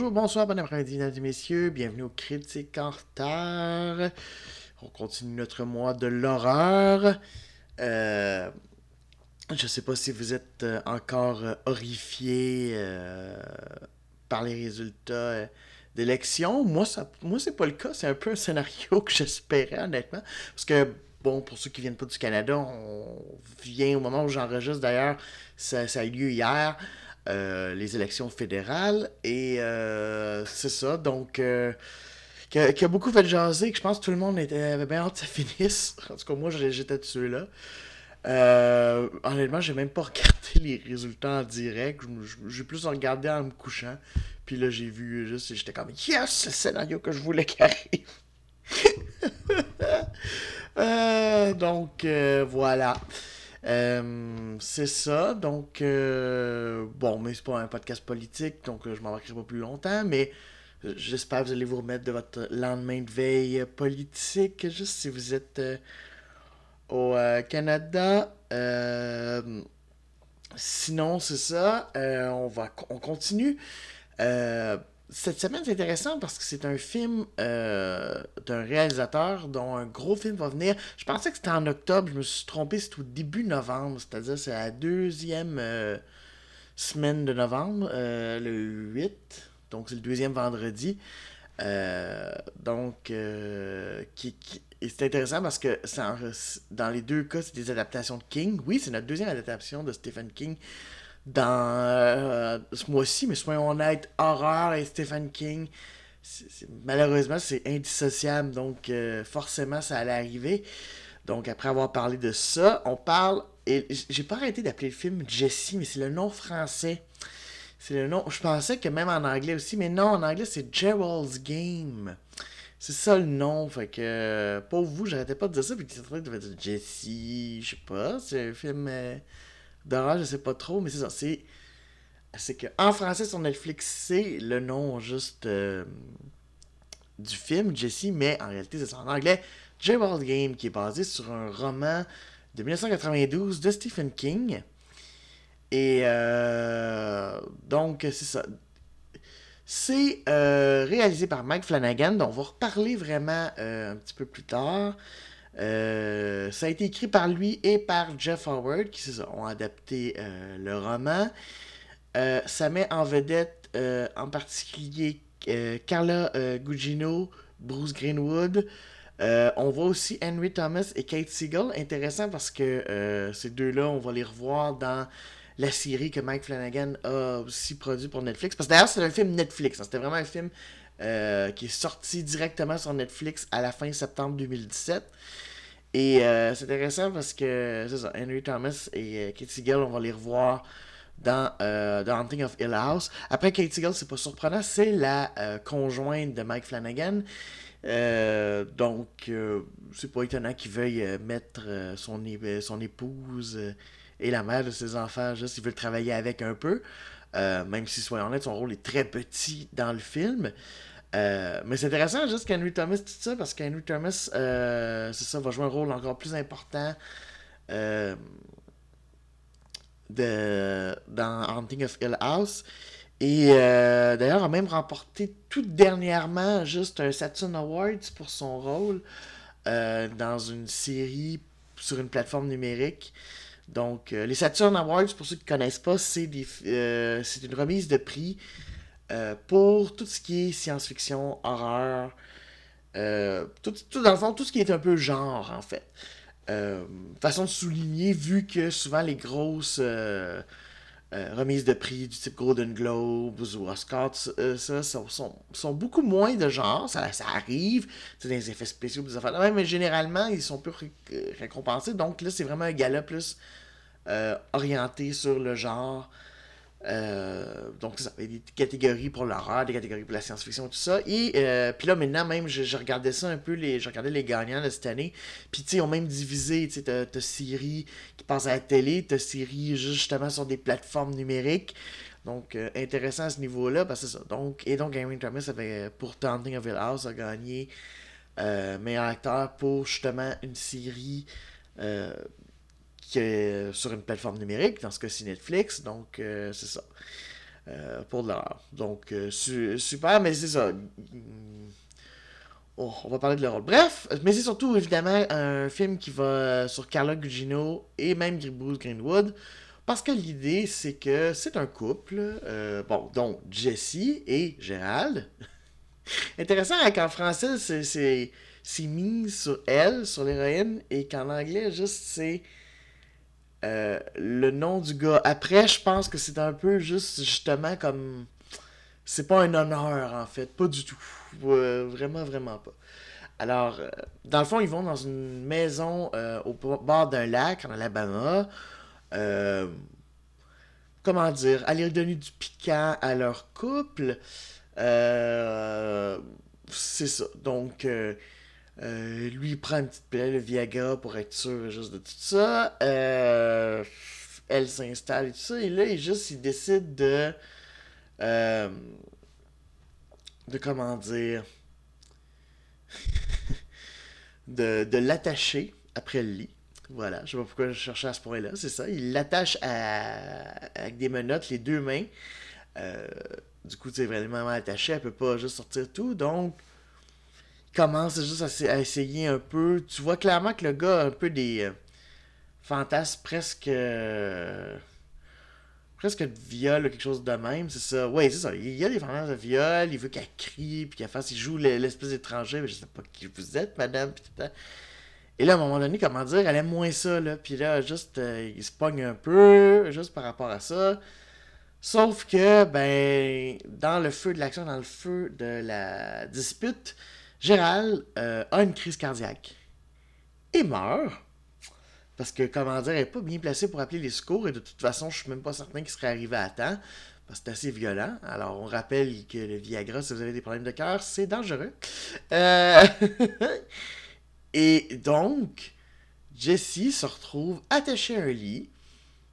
Bonjour, bonsoir, bon après-midi, mesdames et messieurs. Bienvenue au Critique en retard. On continue notre mois de l'horreur. Euh, je sais pas si vous êtes euh, encore euh, horrifié euh, par les résultats d'élection. Moi, ça, moi c'est pas le cas. C'est un peu un scénario que j'espérais, honnêtement. Parce que, bon, pour ceux qui viennent pas du Canada, on vient au moment où j'enregistre, d'ailleurs, ça, ça a eu lieu hier. Euh, les élections fédérales et euh, c'est ça donc euh, qui, a, beaucoup fait jaser que je pense que tout le monde était, avait bien hâte que ça finisse en tout cas moi j'étais de ceux-là euh, honnêtement, j'ai même pas regardé les résultats en direct. J'ai plus regardé en me couchant. Puis là, j'ai vu juste, j'étais comme, yes, c'est le scénario que je voulais. Euh, donc, voilà. Euh, c'est ça. Donc, euh, bon, mais c'est pas un podcast politique, donc euh, je m'embarquerai pas plus longtemps. Mais j'espère que vous allez vous remettre de votre lendemain de veille politique, juste si vous êtes. au Canada. Sinon, c'est ça. On, va, on continue. Cette semaine, c'est intéressant parce que c'est un film euh, d'un réalisateur dont un gros film va venir. Je pensais que c'était en octobre, je me suis trompé, c'est au début novembre, c'est-à-dire c'est la deuxième euh, semaine de novembre, euh, le 8, donc c'est le deuxième vendredi. Donc, qui, c'est intéressant parce que dans les deux cas, c'est des adaptations de King. Oui, c'est notre deuxième adaptation de Stephen King dans euh, ce mois-ci, mais soyons honnêtes, horreur et Stephen King, malheureusement, c'est indissociable, donc euh, forcément, ça allait arriver. Donc, après avoir parlé de ça, on parle. Et j'ai pas arrêté d'appeler le film Jessie, mais c'est le nom français. C'est le nom. Je pensais que même en anglais aussi, mais non, en anglais, c'est Gerald's Game. C'est ça le nom, fait que pour vous, j'arrêtais pas de dire ça, puis c'est vrai de dire Jessie, je sais pas, c'est un film euh, d'horreur, je sais pas trop, mais c'est ça, c'est en français sur Netflix, c'est le nom juste euh, du film Jessie, mais en réalité c'est en anglais, Gerald Game, qui est basé sur un roman de 1992 de Stephen King. Et euh, donc c'est ça. C'est euh, réalisé par Mike Flanagan, dont on va reparler vraiment euh, un petit peu plus tard. Euh, ça a été écrit par lui et par Jeff Howard, qui ont adapté euh, le roman. Euh, ça met en vedette en particulier Carla Gugino, Bruce Greenwood. On voit aussi Henry Thomas et Kate Siegel. Intéressant parce que ces deux-là, on va les revoir dans la série que Mike Flanagan a aussi produit pour Netflix. Parce que d'ailleurs, c'est un film Netflix. hein. C'était vraiment un film euh, qui est sorti directement sur Netflix à la fin septembre 2017. Et euh, c'est intéressant parce que c'est ça, Henry Thomas et euh, Kate Siegel, on va les revoir dans The Haunting of Hill House. Après, Kate Siegel, c'est pas surprenant, c'est la conjointe de Mike Flanagan. Donc, c'est pas étonnant qu'il veuille mettre son, son épouse et la mère de ses enfants, juste, il veut travailler avec un peu. Même si, soyons honnêtes, son rôle est très petit dans le film. Euh, mais c'est intéressant juste qu'Henry Thomas tout ça parce qu'Henry Thomas euh, c'est ça va jouer un rôle encore plus important euh, de, dans Haunting of Hill House. Et d'ailleurs a même remporté tout dernièrement juste un Saturn Awards pour son rôle dans une série sur une plateforme numérique. Donc les Saturn Awards pour ceux qui ne connaissent pas c'est c'est une remise de prix euh, pour tout ce qui est science-fiction, horreur, euh, tout, dans le fond, tout ce qui est un peu genre, en fait. Euh, façon de souligner, vu que souvent les grosses remises de prix du type Golden Globes ou Oscars, euh, ça, sont, beaucoup moins de genre, ça, ça arrive, c'est des effets spéciaux, des affaires même, mais généralement, ils sont peu ré- récompensés. Donc là, c'est vraiment un gala plus orienté sur le genre. Euh, donc, ça. Des catégories pour l'horreur, des catégories pour la science-fiction, tout ça. Et euh, puis là, maintenant, même, je, regardais ça un peu, les, je regardais les gagnants de cette année. Puis, tu sais, ils ont même divisé, tu sais, t'as séries qui passent à la télé, t'as séries justement sur des plateformes numériques. Donc, euh, intéressant à ce niveau-là, parce que ça. Donc, et donc, Henry Thomas avait, pour Taunting of Hill House, a gagné meilleur acteur pour justement une série sur une plateforme numérique, dans ce cas-ci Netflix, donc c'est ça. pour de l'horreur. Donc, super, mais c'est ça. Oh, on va parler de rôle. Bref, mais c'est surtout évidemment un film qui va sur Carla Gugino et même Bruce Greenwood. Parce que l'idée, c'est que c'est un couple, euh, bon, donc Jessie et Gérald. Intéressant hein, qu'en français, c'est mis sur elle, sur l'héroïne, et qu'en anglais, juste c'est euh, le nom du gars. Après, je pense que c'est un peu juste justement comme. C'est pas un honneur en fait, pas du tout. vraiment, vraiment pas. Alors, euh, dans le fond, ils vont dans une maison au bord d'un lac en Alabama euh, comment dire, aller donner du piquant à leur couple. Euh, c'est ça. Donc, euh, lui, il prend une petite pilule Viagra pour être sûr juste de tout ça. elle s'installe et tout ça. Et là, il juste, il décide de. de comment dire. de, l'attacher après le lit. Voilà, je sais pas pourquoi je cherchais à ce point-là, c'est ça. Il l'attache avec des menottes, les deux mains. Euh, du coup, c'est vraiment attaché, elle peut pas juste sortir tout. Donc, commence juste à, essayer un peu. Tu vois clairement que le gars a un peu des euh, fantasmes presque. Euh, presque de viol, quelque chose de même, c'est ça. Oui, c'est ça. Il y a des fantasmes de viol, il veut qu'elle crie, puis qu'elle fasse. Il joue l'espèce d'étranger, mais je sais pas qui vous êtes, madame, et là, à un moment donné, comment dire, elle aime moins ça, là. Puis là, juste, euh, il se pogne un peu, juste par rapport à ça. Sauf que, ben, dans le feu de l'action, dans le feu de la dispute, Gérald euh, a une crise cardiaque et meurt. Parce que, comment dire, elle n'est pas bien placée pour appeler les secours et de toute façon, je suis même pas certain qu'il serait arrivé à temps parce que c'est assez violent. Alors, on rappelle que le Viagra, si vous avez des problèmes de cœur, c'est dangereux. Euh... Et donc, Jessie se retrouve attachée à un lit.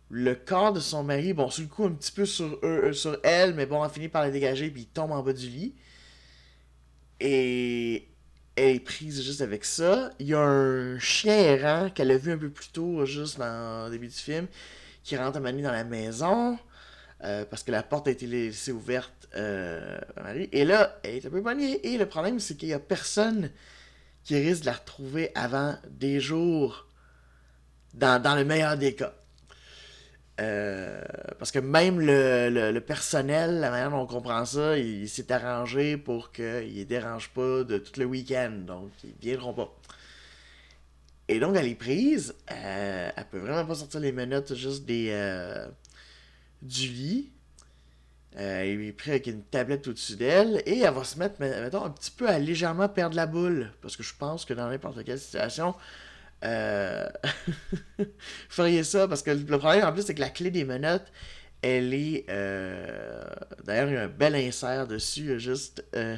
Le corps de son mari, bon, sur le coup, un petit peu sur, euh, elle, mais bon, elle finit par la dégager, puis il tombe en bas du lit. Et elle est prise juste avec ça. Il y a un chien errant qu'elle a vu un peu plus tôt, juste dans le début du film, qui rentre à Mani dans la maison. Euh, parce que la porte a été laissée ouverte euh, à Marie. Et là, elle est un peu pognée. Et le problème, c'est qu'il n'y a personne qui risque de la retrouver avant des jours, dans, le meilleur des cas. Euh, parce que même le, personnel, la manière dont on comprend ça, il, s'est arrangé pour qu'il ne dérange pas de tout le week-end. Donc, ils ne viendront pas. Et donc, elle est prise. Euh, elle peut vraiment pas sortir les menottes juste des, euh, du lit. Euh, il est pris avec une tablette au-dessus d'elle et elle va se mettre, mettons, un petit peu à légèrement perdre la boule. Parce que je pense que dans n'importe quelle situation, euh... feriez ça. Parce que le problème en plus, c'est que la clé des menottes, elle est. Euh... D'ailleurs, il y a un bel insert dessus, juste. Euh,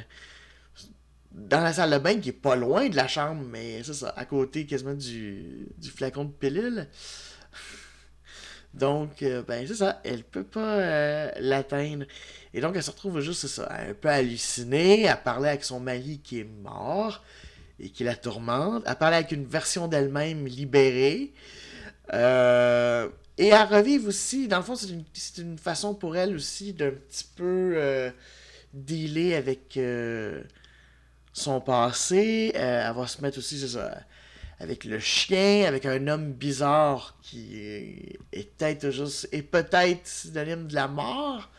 dans la salle de bain qui est pas loin de la chambre, mais c'est ça, à côté quasiment du, du flacon de pilule. Donc, euh, ben, c'est ça, elle peut pas l'atteindre. Et donc, elle se retrouve juste, ça, un peu hallucinée, à parler avec son mari qui est mort et qui la tourmente, à parler avec une version d'elle-même libérée. Euh, et à revivre aussi, dans le fond, c'est une, une, façon pour elle aussi d'un petit peu dealer avec son passé. elle va se mettre aussi, ça avec le chien, avec un homme bizarre qui est, peut-être juste et peut-être synonyme de la mort.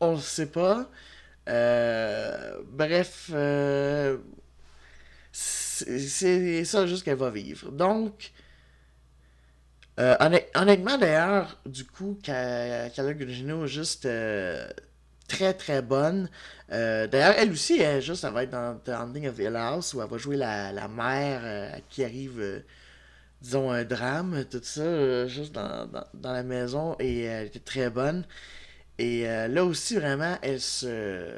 On ne sait pas. Euh, bref, euh, c'est ça juste qu'elle va vivre. Donc, euh, honnêtement d'ailleurs, du coup, Cala Gugino juste très très bonne. Euh, d'ailleurs, elle aussi, elle, juste, elle va être dans The Ending of Hill House où elle va jouer la, la mère euh, qui arrive, euh, disons, un drame, tout ça, juste dans, dans, la maison et elle était très bonne. Et là aussi, vraiment, elle se.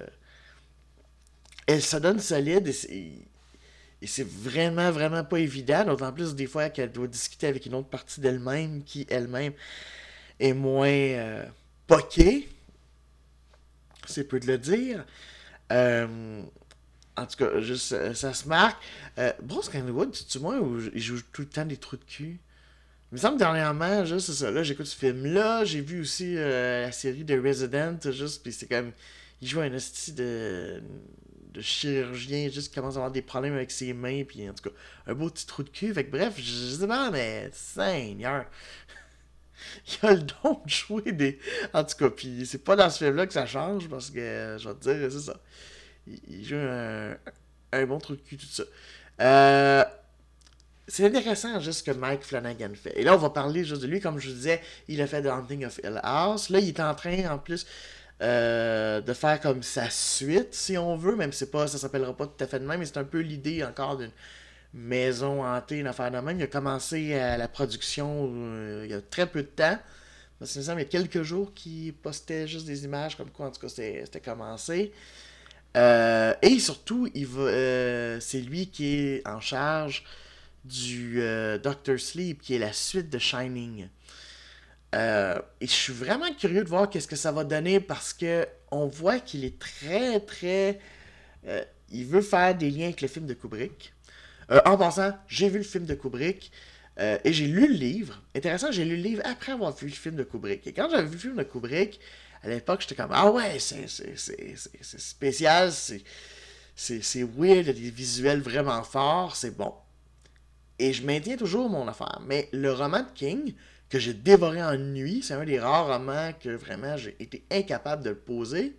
Elle se donne solide et c'est vraiment, vraiment pas évident. D'autant plus des fois qu'elle doit discuter avec une autre partie d'elle-même qui elle-même est moins poquée c'est peu de le dire. Euh, en tout cas, juste, ça se marque. Euh, Bruce Greenwood, tu, vois, où il joue tout le temps des trous de cul? Il me semble dernièrement, juste c'est ça, là, j'écoute ce film-là, j'ai vu aussi euh, la série de Resident, juste, puis c'est comme, il joue un hostie de, de chirurgien, juste commence à avoir des problèmes avec ses mains, puis en tout cas, un beau petit trou de cul, fait que bref, je, sais pas, mais, Seigneur, il a le don de jouer des, en tout cas, puis c'est pas dans ce film-là que ça change, parce que, je vais te dire, c'est ça, il, il joue un, un bon trou de cul, tout ça. Euh, c'est intéressant juste ce que Mike Flanagan fait. Et là, on va parler juste de lui. Comme je vous disais, il a fait The Haunting of Hill House. Là, il est en train, en plus, euh, de faire comme sa suite, si on veut. Même si pas, ça s'appellera pas tout à fait de même, mais c'est un peu l'idée encore d'une maison hantée, une affaire de même. Il a commencé à la production euh, il y a très peu de temps. Parce que, il il y a quelques jours qu'il postait juste des images comme quoi, en tout cas, c'était commencé. Euh, et surtout, il va, c'est lui qui est en charge du Doctor Sleep, qui est la suite de Shining. Euh, et je suis vraiment curieux de voir qu'est-ce que ça va donner parce que on voit qu'il est très très. euh, il veut faire des liens avec le film de Kubrick. Euh, en passant, j'ai vu le film de Kubrick et j'ai lu le livre. Intéressant, j'ai lu le livre après avoir vu le film de Kubrick. Et quand j'avais vu le film de Kubrick, à l'époque, j'étais comme Ah ouais, c'est spécial, c'est c'est c'est weird, il y a des visuels vraiment forts, c'est bon. Et je maintiens toujours mon affaire. Mais le roman de King, que j'ai dévoré en une nuit, c'est un des rares romans que vraiment j'ai été incapable de le poser.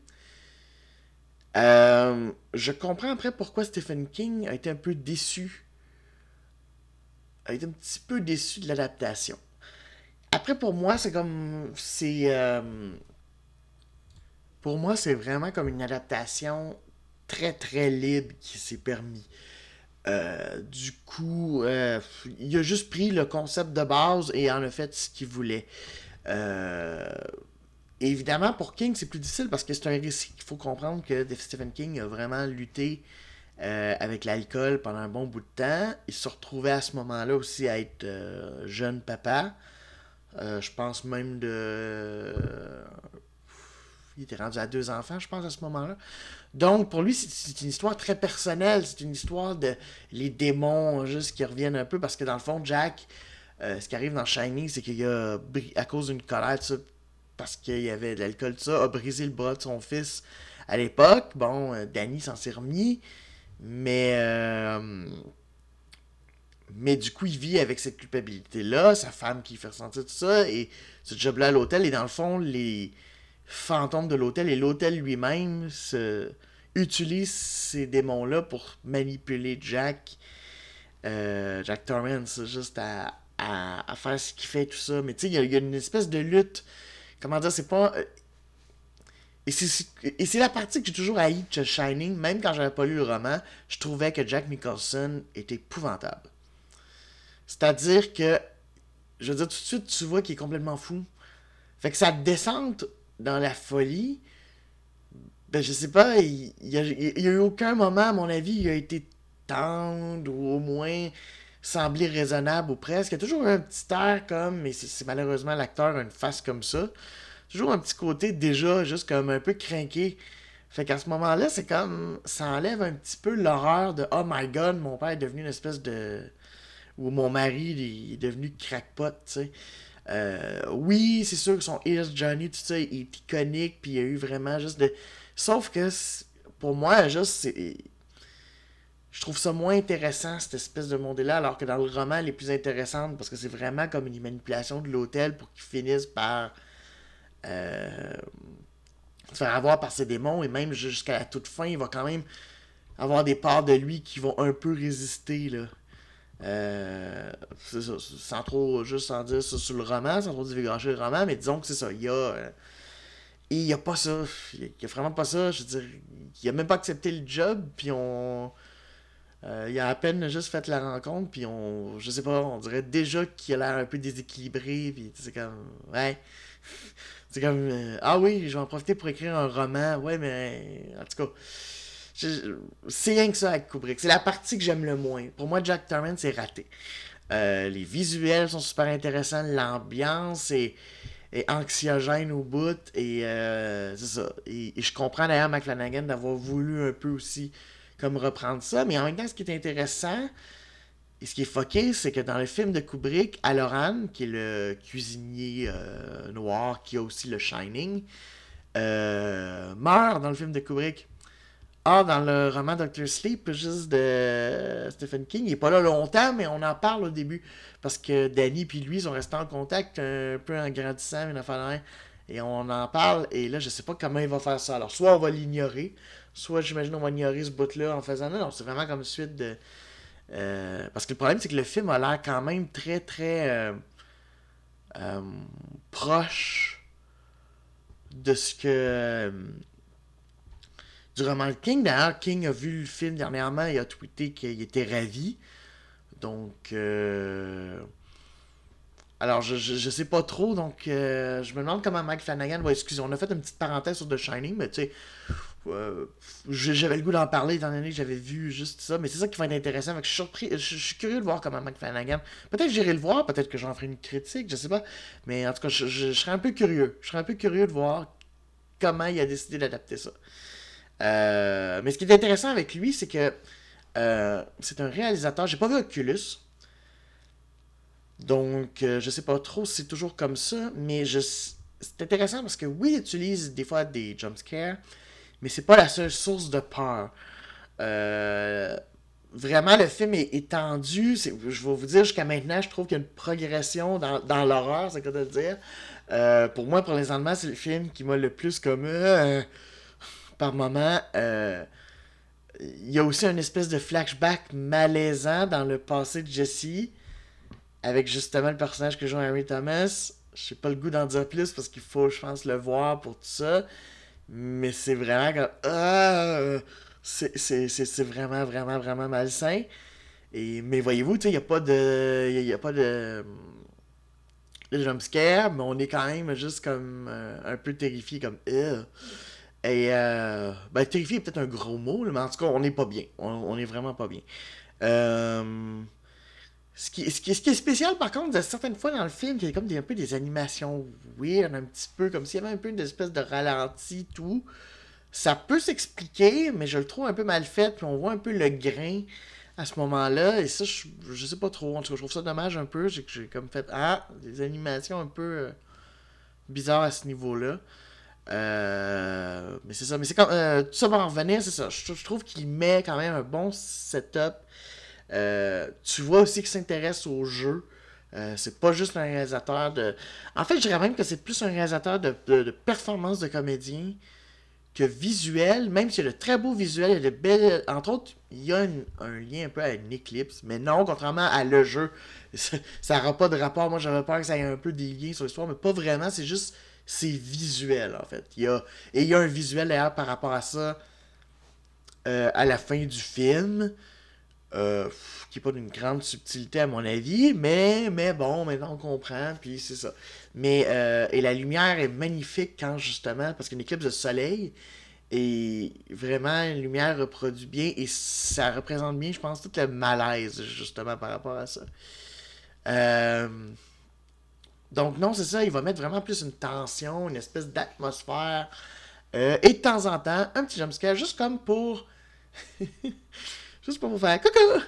Euh, je comprends après pourquoi Stephen King a été un peu déçu. A été un petit peu déçu de l'adaptation. Après, pour moi, c'est comme. C'est. euh, pour moi, c'est vraiment comme une adaptation très très libre qui s'est permis. Euh, du coup, euh, il a juste pris le concept de base et en a fait ce qu'il voulait. Euh, évidemment, pour King, c'est plus difficile parce que c'est un récit qu'il faut comprendre que Stephen King a vraiment lutté avec l'alcool pendant un bon bout de temps. Il se retrouvait à ce moment-là aussi à être jeune papa. Je pense même de. Il était rendu à deux enfants, je pense, à ce moment-là. Donc, pour lui, c'est- une histoire très personnelle. C'est une histoire de les démons, juste qui reviennent un peu. Parce que dans le fond, Jack, euh, ce qui arrive dans Shining, c'est qu'il a, à cause d'une colère, ça, parce qu'il y avait de l'alcool, ça, a brisé le bras de son fils à l'époque. Bon, euh, Danny s'en s'est remis. Mais. euh, mais du coup, il vit avec cette culpabilité-là, sa femme qui fait ressentir tout ça, et ce job-là à l'hôtel, et dans le fond, les fantômes de l'hôtel et l'hôtel lui-même se... utilisent ces démons-là pour manipuler Jack, euh, Jack Torrance, juste à, à, faire ce qu'il fait, tout ça. Mais tu sais, il y, a- une espèce de lutte. Comment dire, c'est pas. euh, Et c'est la partie que j'ai toujours haï de Shining, même quand j'avais pas lu le roman, je trouvais que Jack Nicholson était épouvantable. C'est-à-dire que, je veux dire, tout de suite, tu vois qu'il est complètement fou. Fait que sa descente dans la folie, ben je sais pas, il, il y a, eu aucun moment, à mon avis, il a été tendre ou au moins semblé raisonnable ou presque. Il y a toujours un petit air comme, mais c'est malheureusement l'acteur a une face comme ça. Toujours un petit côté déjà juste comme un peu craqué. Fait qu'à ce moment-là, c'est comme. Ça enlève un petit peu l'horreur de Oh my god, mon père est devenu une espèce de. Ou mon mari est devenu crackpot, tu sais. Euh, oui, c'est sûr que son Here's Johnny, tout ça, est iconique, puis il y a eu vraiment juste de. Sauf que pour moi, juste, c'est. Je trouve ça moins intéressant, cette espèce de monde-là, alors que dans le roman, elle est plus intéressante parce que c'est vraiment comme une manipulation de l'hôtel pour qu'ils finissent par. euh, se faire avoir par ses démons, et même jusqu'à la toute fin, il va quand même avoir des parts de lui qui vont un peu résister, là. Euh, c'est ça, sans trop juste en dire ça sur le roman, sans trop divulgacher le roman, mais disons que c'est ça, il y a. euh, il y a pas ça. Il y a- il y a vraiment pas ça. Je veux dire, il a même pas accepté le job, puis on. euh, il a à peine juste fait la rencontre, puis on. Je sais pas, on dirait déjà qu'il a l'air un peu déséquilibré, puis c'est comme. Ouais. C'est comme. euh, ah oui, je vais en profiter pour écrire un roman. Ouais, mais. En tout cas. C'est rien que ça avec Kubrick. C'est la partie que j'aime le moins. Pour moi, Jack Torrance est raté. Euh, les visuels sont super intéressants, l'ambiance est, est anxiogène au bout, et euh, c'est ça. Et, je comprends d'ailleurs McFlanagan d'avoir voulu un peu aussi comme reprendre ça, mais en même temps, ce qui est intéressant, Et ce qui est fucké, c'est que dans le film de Kubrick, Aloran, qui est le cuisinier euh, noir qui a aussi le Shining, meurt dans le film de Kubrick. Ah, dans le roman Doctor Sleep, juste de Stephen King, il est pas là longtemps, mais on en parle au début. Parce que Danny et lui sont restés en contact un peu en grandissant, une affaire Et on en parle, et là, je sais pas comment il va faire ça. Alors, soit on va l'ignorer, soit j'imagine on va ignorer ce bout-là en faisant. Non, c'est vraiment comme suite de. Euh, parce que le problème, c'est que le film a l'air quand même très, très euh, euh, proche de ce que du roman King. D'ailleurs, King a vu le film dernièrement et a tweeté qu'il était ravi. Donc, euh... alors je, je, sais pas trop. Donc, euh, je me demande comment Mike Flanagan. Excusez, on a fait une petite parenthèse sur The Shining, mais tu sais, euh, j'avais le goût d'en parler étant donné que j'avais vu juste ça. Mais c'est ça qui va être intéressant. je suis surpris, je, suis curieux de voir comment Mike Flanagan. Peut-être j'irai le voir, peut-être que j'en ferai une critique, je sais pas. Mais en tout cas, je, serais un peu curieux. Je serais un peu curieux de voir comment il a décidé d'adapter ça. Euh, mais ce qui est intéressant avec lui, c'est que euh, c'est un réalisateur. J'ai pas vu Oculus. Donc, euh, je sais pas trop si c'est toujours comme ça. Mais je... c'est intéressant parce que oui, il utilise des fois des jumpscares. Mais c'est pas la seule source de peur. vraiment, le film est étendu. Je vais vous dire, jusqu'à maintenant, je trouve qu'il y a une progression dans, l'horreur, c'est quoi de dire. pour moi, pour les c'est le film qui m'a le plus comme par moment. Euh, il y a aussi une espèce de flashback malaisant dans le passé de Jesse, avec justement le personnage que joue Harry Thomas. Je pas le goût d'en dire plus parce qu'il faut, je pense, le voir pour tout ça. Mais c'est vraiment comme. Ah, c'est vraiment, vraiment, vraiment malsain. Et, mais voyez-vous, il n'y a pas de. Il a pas de. de jumpscare, mais on est quand même juste comme euh, un peu terrifié, comme. Et, euh, ben, terrifié est peut-être un gros mot, mais en tout cas, on n'est pas bien. On, n'est est vraiment pas bien. Euh, ce, qui, ce, qui, ce, qui, est spécial, par contre, certaines fois dans le film, il y a comme des, un peu des animations weird, un petit peu, comme s'il y avait un peu une espèce de ralenti, tout. Ça peut s'expliquer, mais je le trouve un peu mal fait, puis on voit un peu le grain à ce moment-là, et ça, je, je sais pas trop. En tout cas, je trouve ça dommage un peu. J'ai comme fait, ah, des animations un peu euh, bizarres à ce niveau-là. Euh, mais c'est ça. Mais c'est comme. Euh, tout ça va en revenir, c'est ça. Je, trouve qu'il met quand même un bon setup. Euh, tu vois aussi qu'il s'intéresse au jeu. c'est pas juste un réalisateur de. En fait, je dirais même que c'est plus un réalisateur de, de, performance de comédien que visuel. Même s'il y a de très beaux visuels, a de belles. Entre autres, il y a un lien un peu à une éclipse. Mais non, contrairement à le jeu, ça n'aura pas de rapport. Moi, j'avais peur que ça ait un peu des liens sur l'histoire, mais pas vraiment. C'est juste c'est visuel, en fait. Il y a, et il y a un visuel, d'ailleurs, par rapport à ça, euh, à la fin du film, euh, qui n'est pas d'une grande subtilité, à mon avis, mais, mais bon, maintenant on comprend, puis c'est ça. Mais, euh, et la lumière est magnifique quand, justement, parce qu'une éclipse de soleil, et vraiment, la lumière reproduit bien, et ça représente bien, je pense, tout le malaise, justement, par rapport à ça. Euh... Donc non, c'est ça, il va mettre vraiment plus une tension, une espèce d'atmosphère. Euh, et de temps en temps, un petit jumpscare, juste comme pour... juste pour vous faire coucou!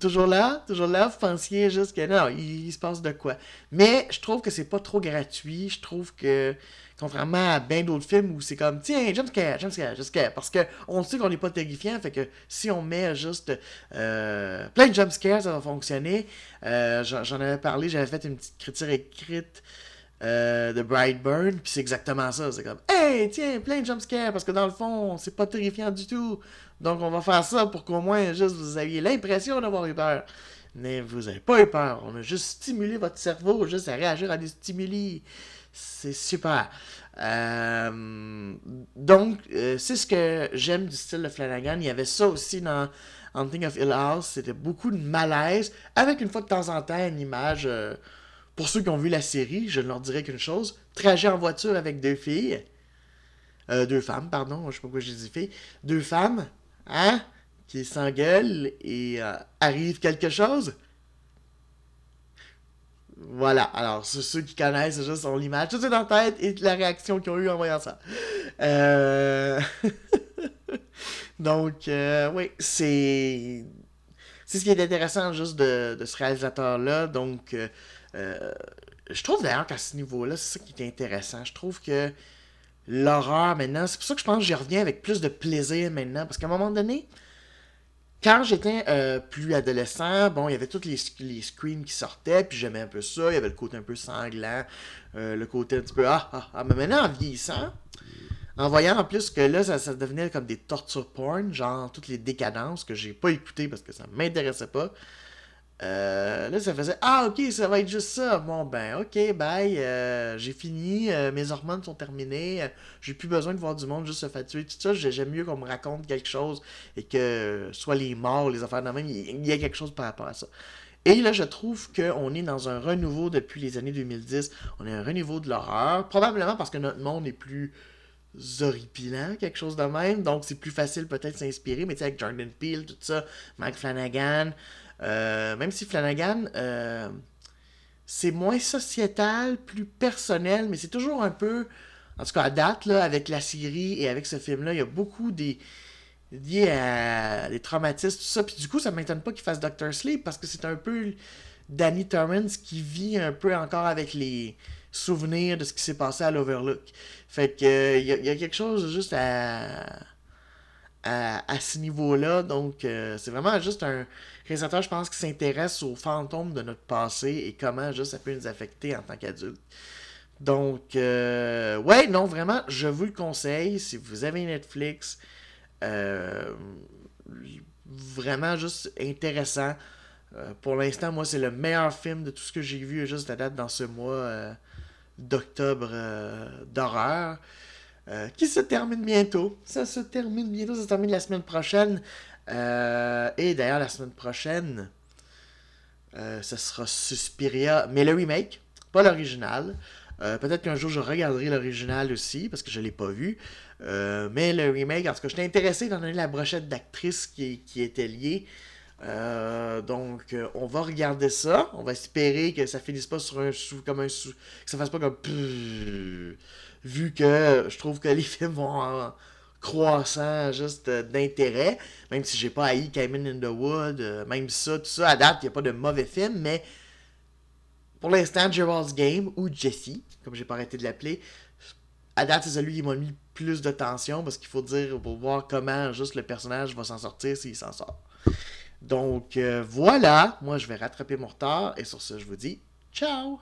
Toujours là, toujours là, vous pensiez juste que non, il, se passe de quoi. Mais je trouve que c'est pas trop gratuit. Je trouve que, contrairement à bien d'autres films où c'est comme, tiens, jumpscare, jumpscare, jumpscare. Parce qu'on sait qu'on n'est pas terrifiant, fait que si on met juste euh, plein de jumpscares, ça va fonctionner. Euh, j'en avais parlé, j'avais fait une petite critique écrite. Euh, de Brightburn, puis c'est exactement ça. C'est comme, hey, tiens, plein de jumpscares, parce que dans le fond, c'est pas terrifiant du tout. Donc on va faire ça pour qu'au moins juste vous aviez l'impression d'avoir eu peur. Mais vous n'avez pas eu peur. On a juste stimulé votre cerveau juste à réagir à des stimuli. C'est super. Euh, donc, euh, c'est ce que j'aime du style de Flanagan. Il y avait ça aussi dans Hunting of Hill House. C'était beaucoup de malaise, avec une fois de temps en temps une image. Euh, pour ceux qui ont vu la série, je ne leur dirais qu'une chose trajet en voiture avec deux filles. deux femmes, pardon, je sais pas pourquoi j'ai dit filles. Deux femmes Hein? Qui s'engueule et euh, arrive quelque chose? Voilà, alors ceux qui connaissent, juste ont l'image tout dans la tête et la réaction qu'ils ont eu en voyant ça. Euh, donc, euh, oui, c'est. c'est ce qui est intéressant juste de, ce réalisateur-là. Donc, euh, je trouve d'ailleurs qu'à ce niveau-là, c'est ça qui est intéressant. Je trouve que l'horreur maintenant, c'est pour ça que je pense que j'y reviens avec plus de plaisir maintenant. Parce qu'à un moment donné, quand j'étais euh, plus adolescent, bon, il y avait tous les, les screams qui sortaient, puis j'aimais un peu ça. Il y avait le côté un peu sanglant, euh, le côté un petit peu ah, ah, ah. Mais maintenant, en vieillissant, en voyant en plus que là, ça, ça, devenait comme des torture porn, genre toutes les décadences que j'ai pas écoutées parce que ça m'intéressait pas. Euh, là, ça faisait Ah, ok, ça va être juste ça. Bon, ben, ok, bye. Euh, j'ai fini. Euh, mes hormones sont terminées. j'ai plus besoin de voir du monde juste se faire tuer. Tout ça, j'aime mieux qu'on me raconte quelque chose et que soit les morts, les affaires de même, il y a quelque chose par rapport à ça. Et là, je trouve qu'on est dans un renouveau depuis les années 2010. On est un renouveau de l'horreur. Probablement parce que notre monde est plus horripilant, quelque chose de même. Donc, c'est plus facile peut-être s'inspirer. Mais tu sais, avec Jordan Peele, tout ça, Mike Flanagan. Euh, même si Flanagan, euh, c'est moins sociétal, plus personnel, mais c'est toujours un peu, en tout cas à date, là, avec la série et avec ce film-là, il y a beaucoup des à des traumatismes, tout ça. Puis du coup, ça m'étonne pas qu'il fasse Doctor Sleep parce que c'est un peu Danny Torrance qui vit un peu encore avec les souvenirs de ce qui s'est passé à l'Overlook. Fait que il y, a quelque chose juste à à, ce niveau-là. Donc, euh, c'est vraiment juste un réalisateur, je pense, qui s'intéresse aux fantômes de notre passé et comment juste ça peut nous affecter en tant qu'adultes. Donc, euh, ouais, non, vraiment, je vous le conseille. Si vous avez Netflix, euh, vraiment juste intéressant. pour l'instant, moi, c'est le meilleur film de tout ce que j'ai vu juste à date dans ce mois d'octobre d'horreur. Euh, qui se termine bientôt. Ça se termine bientôt, ça se termine la semaine prochaine. Euh, et d'ailleurs, la semaine prochaine, euh, ce sera Suspiria, mais le remake, pas l'original. Peut-être qu'un jour je regarderai l'original aussi, parce que je ne l'ai pas vu. mais le remake, en tout cas, j'étais intéressé étant donné la brochette d'actrices qui, qui était liée. Donc, on va regarder ça. On va espérer que ça finisse pas sur un sou, comme un sou, que ça fasse pas comme vu que je trouve que les films vont en croissant juste euh, d'intérêt, même si j'ai pas haï Cabin in the Wood, euh, même ça, tout ça, à date, il n'y a pas de mauvais film, mais pour l'instant, Gerald's Game, ou Jesse, comme j'ai pas arrêté de l'appeler, à date, c'est celui qui m'a mis plus de tension, parce qu'il faut dire, pour voir comment juste le personnage va s'en sortir s'il s'en sort. Donc euh, voilà, moi je vais rattraper mon retard, et sur ce, je vous dis ciao!